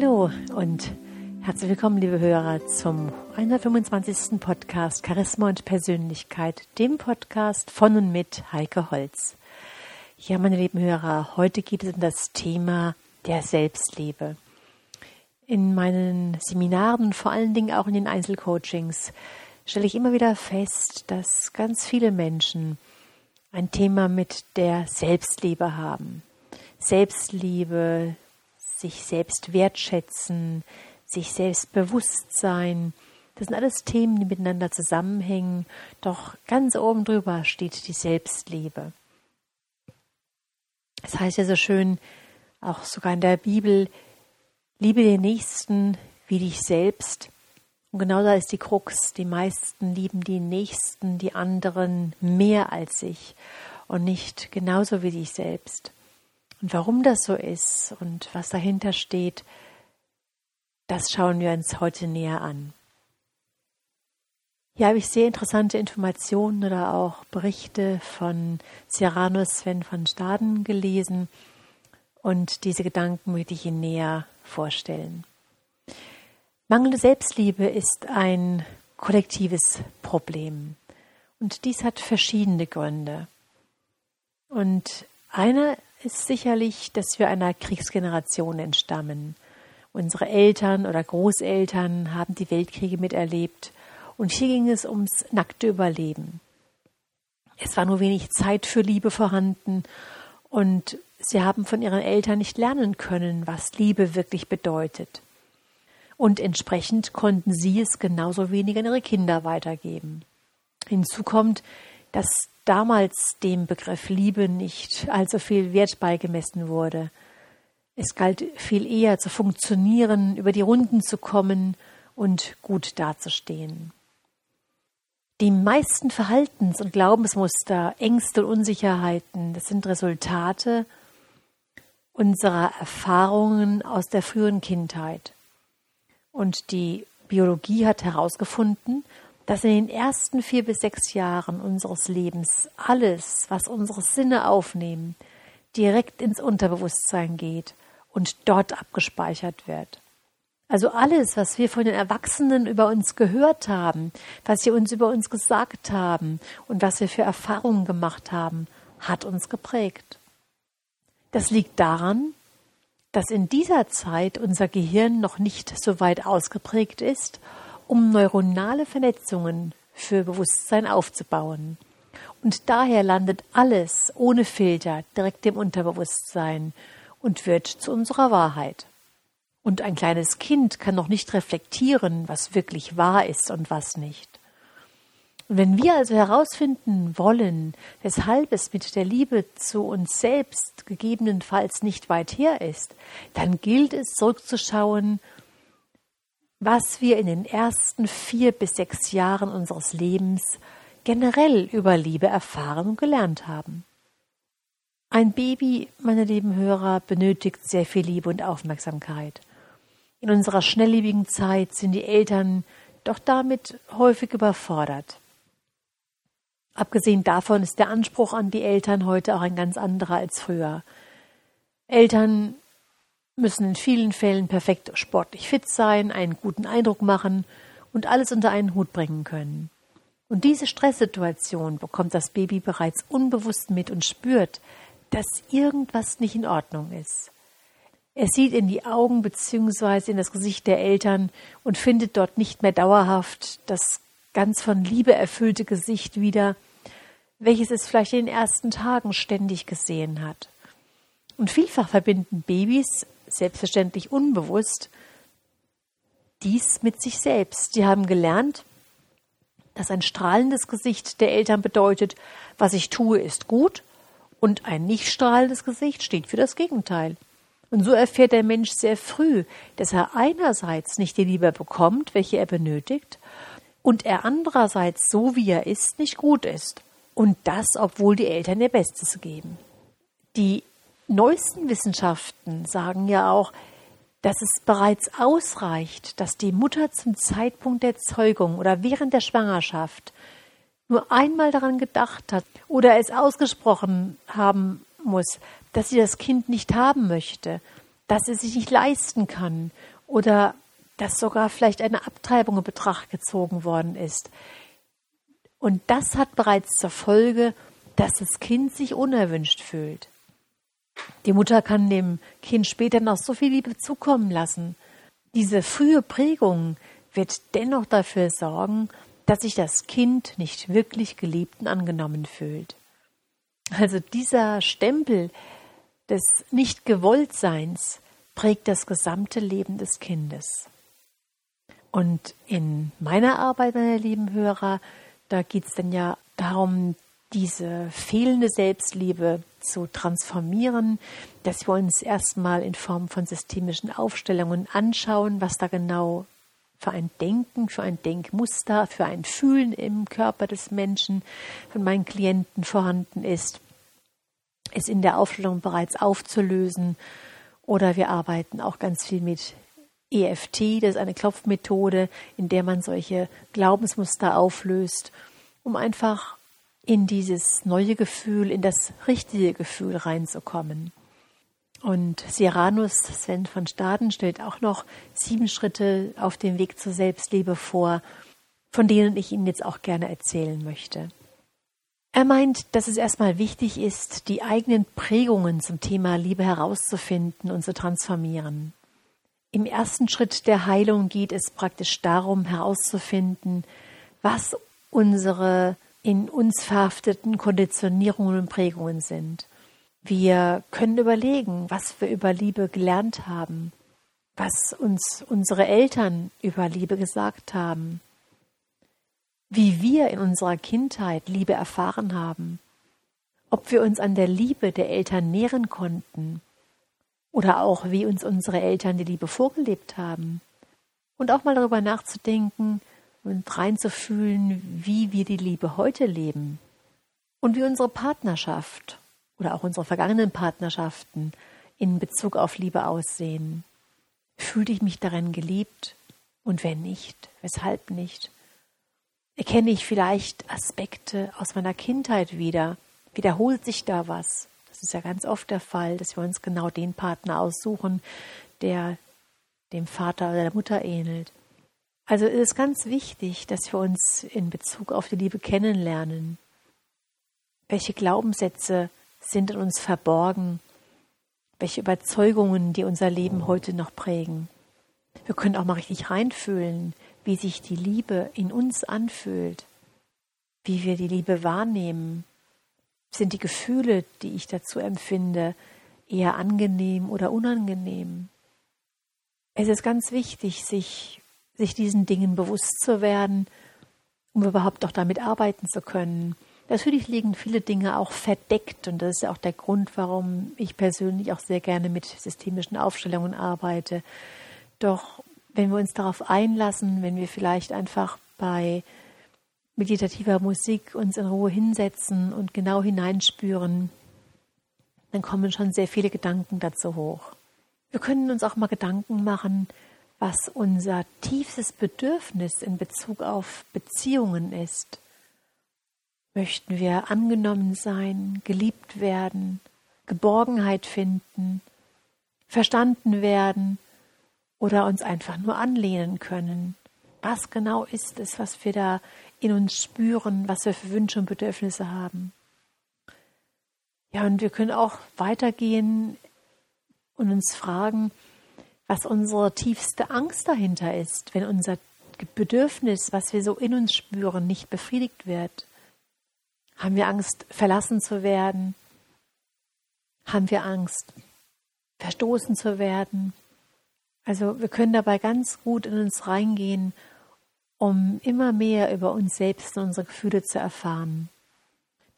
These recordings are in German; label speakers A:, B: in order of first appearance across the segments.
A: Hallo und herzlich willkommen, liebe Hörer, zum 125. Podcast Charisma und Persönlichkeit, dem Podcast von und mit Heike Holz. Ja, meine lieben Hörer, heute geht es um das Thema der Selbstliebe. In meinen Seminaren und vor allen Dingen auch in den Einzelcoachings stelle ich immer wieder fest, dass ganz viele Menschen ein Thema mit der Selbstliebe haben. Selbstliebe, sich selbst wertschätzen, sich selbst bewusst sein. Das sind alles Themen, die miteinander zusammenhängen. Doch ganz oben drüber steht die Selbstliebe. Es das heißt ja so schön, auch sogar in der Bibel, liebe den Nächsten wie dich selbst. Und genau da ist die Krux. Die meisten lieben die Nächsten, die anderen mehr als sich und nicht genauso wie dich selbst. Und warum das so ist und was dahinter steht, das schauen wir uns heute näher an. Hier habe ich sehr interessante Informationen oder auch Berichte von Cyrano Sven von Staden gelesen und diese Gedanken möchte ich Ihnen näher vorstellen. Mangelnde Selbstliebe ist ein kollektives Problem und dies hat verschiedene Gründe. Und einer ist sicherlich, dass wir einer Kriegsgeneration entstammen. Unsere Eltern oder Großeltern haben die Weltkriege miterlebt und hier ging es ums nackte Überleben. Es war nur wenig Zeit für Liebe vorhanden und sie haben von ihren Eltern nicht lernen können, was Liebe wirklich bedeutet. Und entsprechend konnten sie es genauso wenig an ihre Kinder weitergeben. Hinzu kommt, dass damals dem Begriff Liebe nicht allzu viel Wert beigemessen wurde. Es galt viel eher zu funktionieren, über die Runden zu kommen und gut dazustehen. Die meisten Verhaltens- und Glaubensmuster, Ängste und Unsicherheiten, das sind Resultate unserer Erfahrungen aus der frühen Kindheit. Und die Biologie hat herausgefunden, dass in den ersten vier bis sechs Jahren unseres Lebens alles, was unsere Sinne aufnehmen, direkt ins Unterbewusstsein geht und dort abgespeichert wird. Also alles, was wir von den Erwachsenen über uns gehört haben, was sie uns über uns gesagt haben und was wir für Erfahrungen gemacht haben, hat uns geprägt. Das liegt daran, dass in dieser Zeit unser Gehirn noch nicht so weit ausgeprägt ist um neuronale Vernetzungen für Bewusstsein aufzubauen. Und daher landet alles ohne Filter direkt im Unterbewusstsein und wird zu unserer Wahrheit. Und ein kleines Kind kann noch nicht reflektieren, was wirklich wahr ist und was nicht. Und wenn wir also herausfinden wollen, weshalb es mit der Liebe zu uns selbst gegebenenfalls nicht weit her ist, dann gilt es zurückzuschauen was wir in den ersten vier bis sechs Jahren unseres Lebens generell über Liebe erfahren und gelernt haben. Ein Baby, meine lieben Hörer, benötigt sehr viel Liebe und Aufmerksamkeit. In unserer schnelllebigen Zeit sind die Eltern doch damit häufig überfordert. Abgesehen davon ist der Anspruch an die Eltern heute auch ein ganz anderer als früher. Eltern müssen in vielen Fällen perfekt sportlich fit sein, einen guten Eindruck machen und alles unter einen Hut bringen können. Und diese Stresssituation bekommt das Baby bereits unbewusst mit und spürt, dass irgendwas nicht in Ordnung ist. Es sieht in die Augen bzw. in das Gesicht der Eltern und findet dort nicht mehr dauerhaft das ganz von Liebe erfüllte Gesicht wieder, welches es vielleicht in den ersten Tagen ständig gesehen hat. Und vielfach verbinden Babys selbstverständlich unbewusst, dies mit sich selbst. Sie haben gelernt, dass ein strahlendes Gesicht der Eltern bedeutet, was ich tue, ist gut, und ein nicht strahlendes Gesicht steht für das Gegenteil. Und so erfährt der Mensch sehr früh, dass er einerseits nicht die Liebe bekommt, welche er benötigt, und er andererseits so wie er ist nicht gut ist. Und das, obwohl die Eltern ihr Bestes geben. Die neuesten Wissenschaften sagen ja auch, dass es bereits ausreicht, dass die Mutter zum Zeitpunkt der Zeugung oder während der Schwangerschaft nur einmal daran gedacht hat oder es ausgesprochen haben muss, dass sie das Kind nicht haben möchte, dass er sich nicht leisten kann oder dass sogar vielleicht eine Abtreibung in Betracht gezogen worden ist. Und das hat bereits zur Folge, dass das Kind sich unerwünscht fühlt. Die Mutter kann dem Kind später noch so viel Liebe zukommen lassen. Diese frühe Prägung wird dennoch dafür sorgen, dass sich das Kind nicht wirklich geliebt und angenommen fühlt. Also dieser Stempel des Nicht-Gewolltseins prägt das gesamte Leben des Kindes. Und in meiner Arbeit, meine lieben Hörer, da geht es dann ja darum, diese fehlende Selbstliebe zu transformieren, dass wir uns erstmal in Form von systemischen Aufstellungen anschauen, was da genau für ein Denken, für ein Denkmuster, für ein Fühlen im Körper des Menschen von meinen Klienten vorhanden ist, es in der Aufstellung bereits aufzulösen. Oder wir arbeiten auch ganz viel mit EFT, das ist eine Klopfmethode, in der man solche Glaubensmuster auflöst, um einfach in dieses neue Gefühl, in das richtige Gefühl reinzukommen. Und Cyrannus Sven von Staden stellt auch noch sieben Schritte auf dem Weg zur Selbstliebe vor, von denen ich Ihnen jetzt auch gerne erzählen möchte. Er meint, dass es erstmal wichtig ist, die eigenen Prägungen zum Thema Liebe herauszufinden und zu transformieren. Im ersten Schritt der Heilung geht es praktisch darum herauszufinden, was unsere in uns verhafteten Konditionierungen und Prägungen sind. Wir können überlegen, was wir über Liebe gelernt haben, was uns unsere Eltern über Liebe gesagt haben, wie wir in unserer Kindheit Liebe erfahren haben, ob wir uns an der Liebe der Eltern nähren konnten oder auch wie uns unsere Eltern die Liebe vorgelebt haben und auch mal darüber nachzudenken und reinzufühlen, wie wir die Liebe heute leben und wie unsere Partnerschaft oder auch unsere vergangenen Partnerschaften in Bezug auf Liebe aussehen. Fühlte ich mich darin geliebt? Und wenn nicht, weshalb nicht? Erkenne ich vielleicht Aspekte aus meiner Kindheit wieder? Wiederholt sich da was? Das ist ja ganz oft der Fall, dass wir uns genau den Partner aussuchen, der dem Vater oder der Mutter ähnelt. Also es ist ganz wichtig, dass wir uns in Bezug auf die Liebe kennenlernen. Welche Glaubenssätze sind in uns verborgen, welche Überzeugungen, die unser Leben heute noch prägen. Wir können auch mal richtig reinfühlen, wie sich die Liebe in uns anfühlt, wie wir die Liebe wahrnehmen. Sind die Gefühle, die ich dazu empfinde, eher angenehm oder unangenehm? Es ist ganz wichtig, sich, sich diesen Dingen bewusst zu werden, um überhaupt auch damit arbeiten zu können Natürlich liegen viele Dinge auch verdeckt und das ist ja auch der Grund, warum ich persönlich auch sehr gerne mit systemischen Aufstellungen arbeite. Doch wenn wir uns darauf einlassen, wenn wir vielleicht einfach bei meditativer Musik uns in Ruhe hinsetzen und genau hineinspüren, dann kommen schon sehr viele Gedanken dazu hoch. Wir können uns auch mal Gedanken machen, was unser tiefstes Bedürfnis in Bezug auf Beziehungen ist. Möchten wir angenommen sein, geliebt werden, Geborgenheit finden, verstanden werden oder uns einfach nur anlehnen können? Was genau ist es, was wir da in uns spüren, was wir für Wünsche und Bedürfnisse haben? Ja, und wir können auch weitergehen und uns fragen, was unsere tiefste Angst dahinter ist, wenn unser Bedürfnis, was wir so in uns spüren, nicht befriedigt wird. Haben wir Angst, verlassen zu werden? Haben wir Angst, verstoßen zu werden? Also wir können dabei ganz gut in uns reingehen, um immer mehr über uns selbst und unsere Gefühle zu erfahren.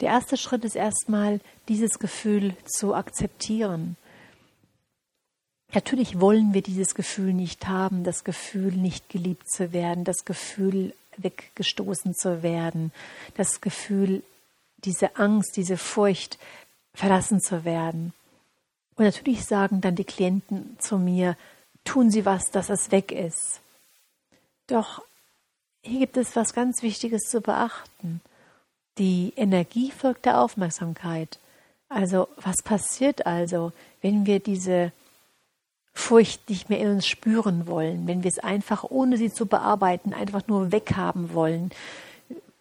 A: Der erste Schritt ist erstmal, dieses Gefühl zu akzeptieren. Natürlich wollen wir dieses Gefühl nicht haben, das Gefühl, nicht geliebt zu werden, das Gefühl, weggestoßen zu werden, das Gefühl, diese Angst, diese Furcht, verlassen zu werden. Und natürlich sagen dann die Klienten zu mir, tun Sie was, dass es weg ist. Doch hier gibt es was ganz Wichtiges zu beachten. Die Energie folgt der Aufmerksamkeit. Also was passiert also, wenn wir diese Furcht nicht mehr in uns spüren wollen, wenn wir es einfach, ohne sie zu bearbeiten, einfach nur weghaben wollen,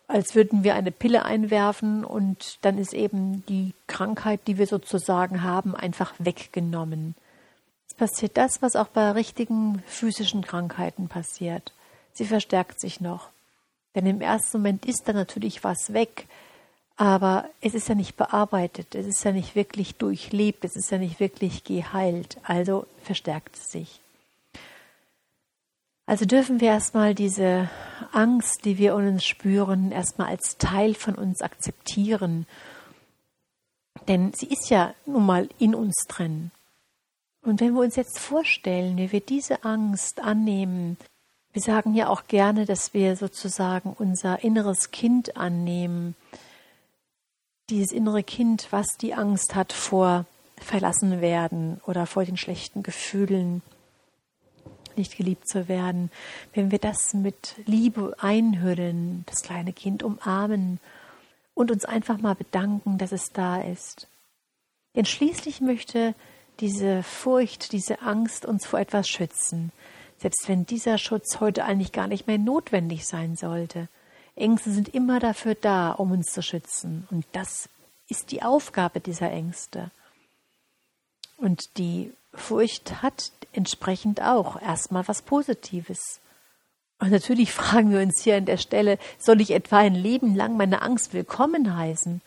A: als würden wir eine Pille einwerfen und dann ist eben die Krankheit, die wir sozusagen haben, einfach weggenommen. Es passiert das, was auch bei richtigen physischen Krankheiten passiert. Sie verstärkt sich noch. Denn im ersten Moment ist da natürlich was weg, aber es ist ja nicht bearbeitet, es ist ja nicht wirklich durchlebt, es ist ja nicht wirklich geheilt, also verstärkt es sich. Also dürfen wir erstmal diese Angst, die wir in uns spüren, erstmal als Teil von uns akzeptieren. Denn sie ist ja nun mal in uns drin. Und wenn wir uns jetzt vorstellen, wie wir diese Angst annehmen, wir sagen ja auch gerne, dass wir sozusagen unser inneres Kind annehmen, dieses innere Kind, was die Angst hat vor verlassen werden oder vor den schlechten Gefühlen, nicht geliebt zu werden, wenn wir das mit Liebe einhüllen, das kleine Kind umarmen und uns einfach mal bedanken, dass es da ist. Denn schließlich möchte diese Furcht, diese Angst uns vor etwas schützen, selbst wenn dieser Schutz heute eigentlich gar nicht mehr notwendig sein sollte. Ängste sind immer dafür da, um uns zu schützen. Und das ist die Aufgabe dieser Ängste. Und die Furcht hat entsprechend auch erstmal was Positives. Und natürlich fragen wir uns hier an der Stelle, soll ich etwa ein Leben lang meine Angst willkommen heißen?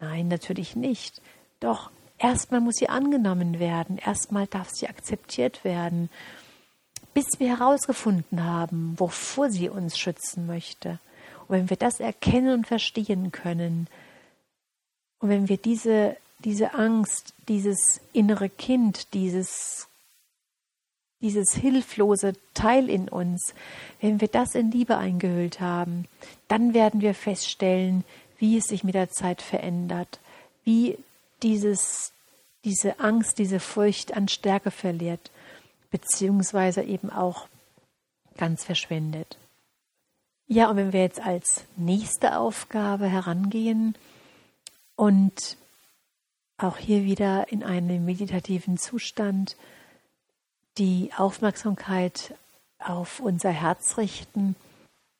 A: Nein, natürlich nicht. Doch erstmal muss sie angenommen werden, erstmal darf sie akzeptiert werden, bis wir herausgefunden haben, wovor sie uns schützen möchte. Und wenn wir das erkennen und verstehen können, und wenn wir diese, diese Angst, dieses innere Kind, dieses, dieses hilflose Teil in uns, wenn wir das in Liebe eingehüllt haben, dann werden wir feststellen, wie es sich mit der Zeit verändert, wie dieses, diese Angst, diese Furcht an Stärke verliert, beziehungsweise eben auch ganz verschwindet. Ja, und wenn wir jetzt als nächste Aufgabe herangehen und auch hier wieder in einem meditativen Zustand die Aufmerksamkeit auf unser Herz richten,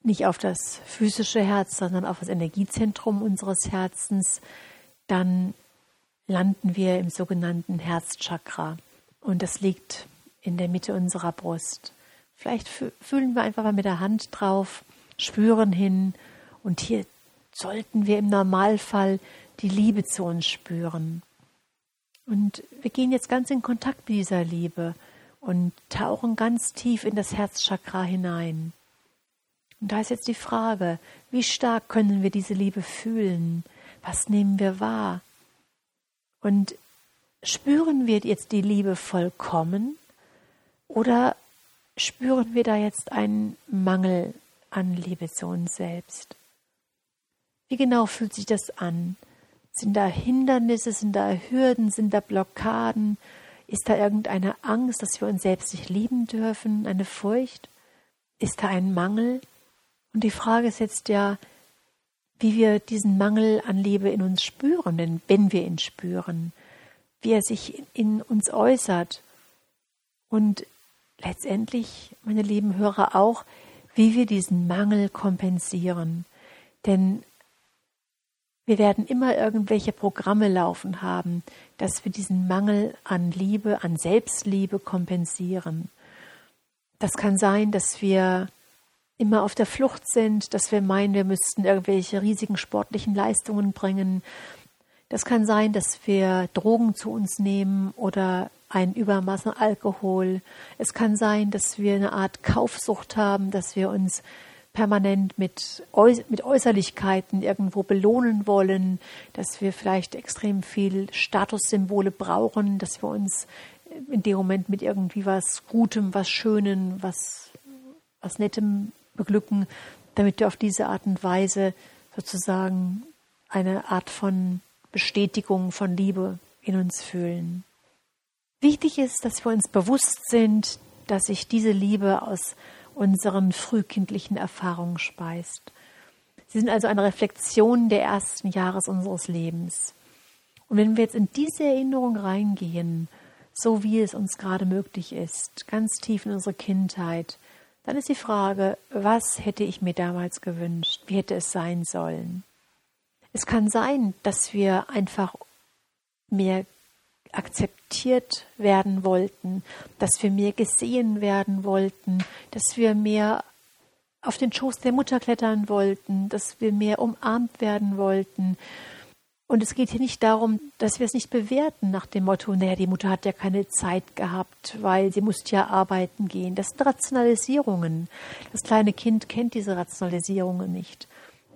A: nicht auf das physische Herz, sondern auf das Energiezentrum unseres Herzens, dann landen wir im sogenannten Herzchakra. Und das liegt in der Mitte unserer Brust. Vielleicht fühlen wir einfach mal mit der Hand drauf spüren hin und hier sollten wir im Normalfall die Liebe zu uns spüren. Und wir gehen jetzt ganz in Kontakt mit dieser Liebe und tauchen ganz tief in das Herzchakra hinein. Und da ist jetzt die Frage, wie stark können wir diese Liebe fühlen? Was nehmen wir wahr? Und spüren wir jetzt die Liebe vollkommen oder spüren wir da jetzt einen Mangel an Liebe zu uns selbst. Wie genau fühlt sich das an? Sind da Hindernisse, sind da Hürden, sind da Blockaden? Ist da irgendeine Angst, dass wir uns selbst nicht lieben dürfen, eine Furcht? Ist da ein Mangel? Und die Frage ist jetzt ja, wie wir diesen Mangel an Liebe in uns spüren, denn wenn wir ihn spüren, wie er sich in uns äußert und letztendlich, meine lieben Hörer, auch, wie wir diesen Mangel kompensieren. Denn wir werden immer irgendwelche Programme laufen haben, dass wir diesen Mangel an Liebe, an Selbstliebe kompensieren. Das kann sein, dass wir immer auf der Flucht sind, dass wir meinen, wir müssten irgendwelche riesigen sportlichen Leistungen bringen. Das kann sein, dass wir Drogen zu uns nehmen oder ein Übermaß an Alkohol. Es kann sein, dass wir eine Art Kaufsucht haben, dass wir uns permanent mit, mit Äußerlichkeiten irgendwo belohnen wollen, dass wir vielleicht extrem viel Statussymbole brauchen, dass wir uns in dem Moment mit irgendwie was Gutem, was Schönem, was, was Nettem beglücken, damit wir auf diese Art und Weise sozusagen eine Art von Bestätigung von Liebe in uns fühlen. Wichtig ist, dass wir uns bewusst sind, dass sich diese Liebe aus unseren frühkindlichen Erfahrungen speist. Sie sind also eine Reflexion der ersten Jahres unseres Lebens. Und wenn wir jetzt in diese Erinnerung reingehen, so wie es uns gerade möglich ist, ganz tief in unsere Kindheit, dann ist die Frage, was hätte ich mir damals gewünscht? Wie hätte es sein sollen? Es kann sein, dass wir einfach mehr akzeptiert werden wollten, dass wir mehr gesehen werden wollten, dass wir mehr auf den Schoß der Mutter klettern wollten, dass wir mehr umarmt werden wollten. Und es geht hier nicht darum, dass wir es nicht bewerten nach dem Motto, naja, die Mutter hat ja keine Zeit gehabt, weil sie musste ja arbeiten gehen. Das sind Rationalisierungen. Das kleine Kind kennt diese Rationalisierungen nicht.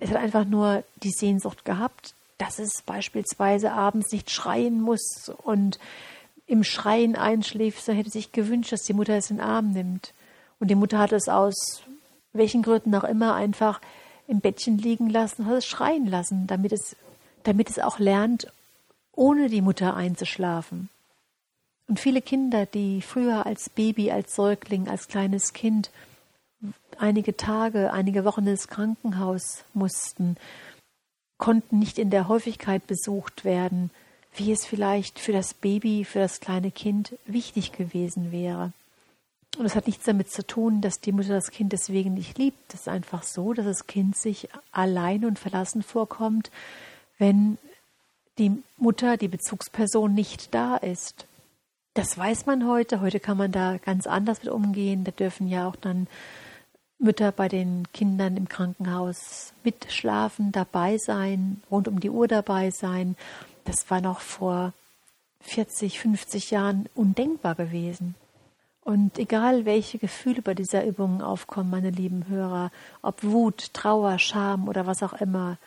A: Es hat einfach nur die Sehnsucht gehabt, dass es beispielsweise abends nicht schreien muss und im Schreien einschläft, so hätte sich gewünscht, dass die Mutter es in den Arm nimmt. Und die Mutter hat es aus welchen Gründen auch immer einfach im Bettchen liegen lassen, hat es schreien lassen, damit es, damit es auch lernt, ohne die Mutter einzuschlafen. Und viele Kinder, die früher als Baby, als Säugling, als kleines Kind einige Tage, einige Wochen ins Krankenhaus mussten, konnten nicht in der Häufigkeit besucht werden, wie es vielleicht für das Baby, für das kleine Kind wichtig gewesen wäre. Und es hat nichts damit zu tun, dass die Mutter das Kind deswegen nicht liebt. Es ist einfach so, dass das Kind sich allein und verlassen vorkommt, wenn die Mutter, die Bezugsperson nicht da ist. Das weiß man heute. Heute kann man da ganz anders mit umgehen. Da dürfen ja auch dann Mütter bei den Kindern im Krankenhaus mitschlafen, dabei sein, rund um die Uhr dabei sein. Das war noch vor 40, 50 Jahren undenkbar gewesen. Und egal, welche Gefühle bei dieser Übung aufkommen, meine lieben Hörer, ob Wut, Trauer, Scham oder was auch immer,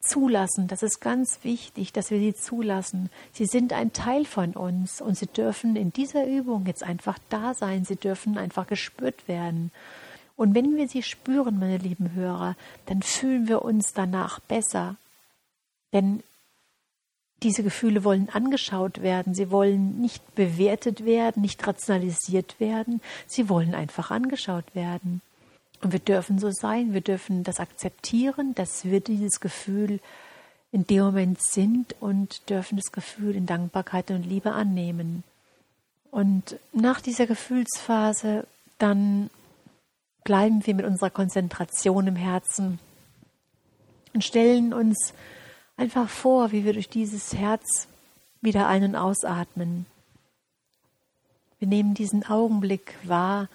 A: zulassen, das ist ganz wichtig, dass wir sie zulassen. Sie sind ein Teil von uns und sie dürfen in dieser Übung jetzt einfach da sein, sie dürfen einfach gespürt werden. Und wenn wir sie spüren, meine lieben Hörer, dann fühlen wir uns danach besser. Denn diese Gefühle wollen angeschaut werden, sie wollen nicht bewertet werden, nicht rationalisiert werden, sie wollen einfach angeschaut werden. Und wir dürfen so sein, wir dürfen das akzeptieren, dass wir dieses Gefühl in dem Moment sind und dürfen das Gefühl in Dankbarkeit und Liebe annehmen. Und nach dieser Gefühlsphase dann bleiben wir mit unserer Konzentration im Herzen und stellen uns einfach vor, wie wir durch dieses Herz wieder ein- und ausatmen. Wir nehmen diesen Augenblick wahr,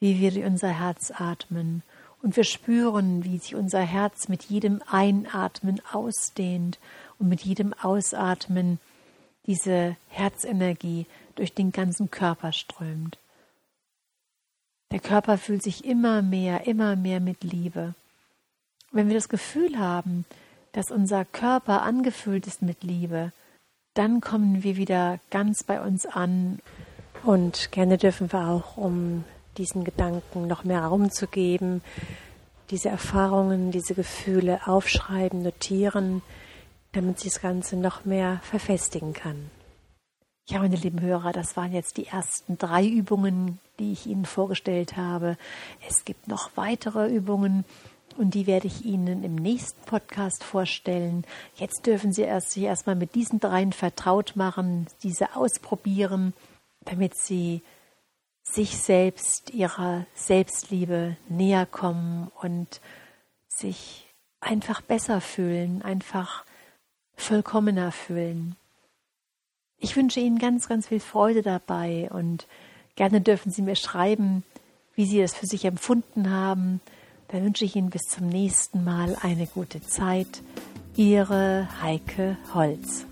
A: wie wir unser Herz atmen. Und wir spüren, wie sich unser Herz mit jedem Einatmen ausdehnt und mit jedem Ausatmen diese Herzenergie durch den ganzen Körper strömt. Der Körper fühlt sich immer mehr, immer mehr mit Liebe. Wenn wir das Gefühl haben, dass unser Körper angefüllt ist mit Liebe, dann kommen wir wieder ganz bei uns an. Und gerne dürfen wir auch, um diesen Gedanken noch mehr Raum zu geben, diese Erfahrungen, diese Gefühle aufschreiben, notieren, damit sich das Ganze noch mehr verfestigen kann. Ja, meine lieben Hörer, das waren jetzt die ersten drei Übungen, die ich Ihnen vorgestellt habe. Es gibt noch weitere Übungen und die werde ich Ihnen im nächsten Podcast vorstellen. Jetzt dürfen Sie erst sich erstmal mit diesen dreien vertraut machen, diese ausprobieren, damit Sie sich selbst, ihrer Selbstliebe näher kommen und sich einfach besser fühlen, einfach vollkommener fühlen. Ich wünsche Ihnen ganz, ganz viel Freude dabei und gerne dürfen Sie mir schreiben, wie Sie das für sich empfunden haben. Dann wünsche ich Ihnen bis zum nächsten Mal eine gute Zeit. Ihre Heike Holz.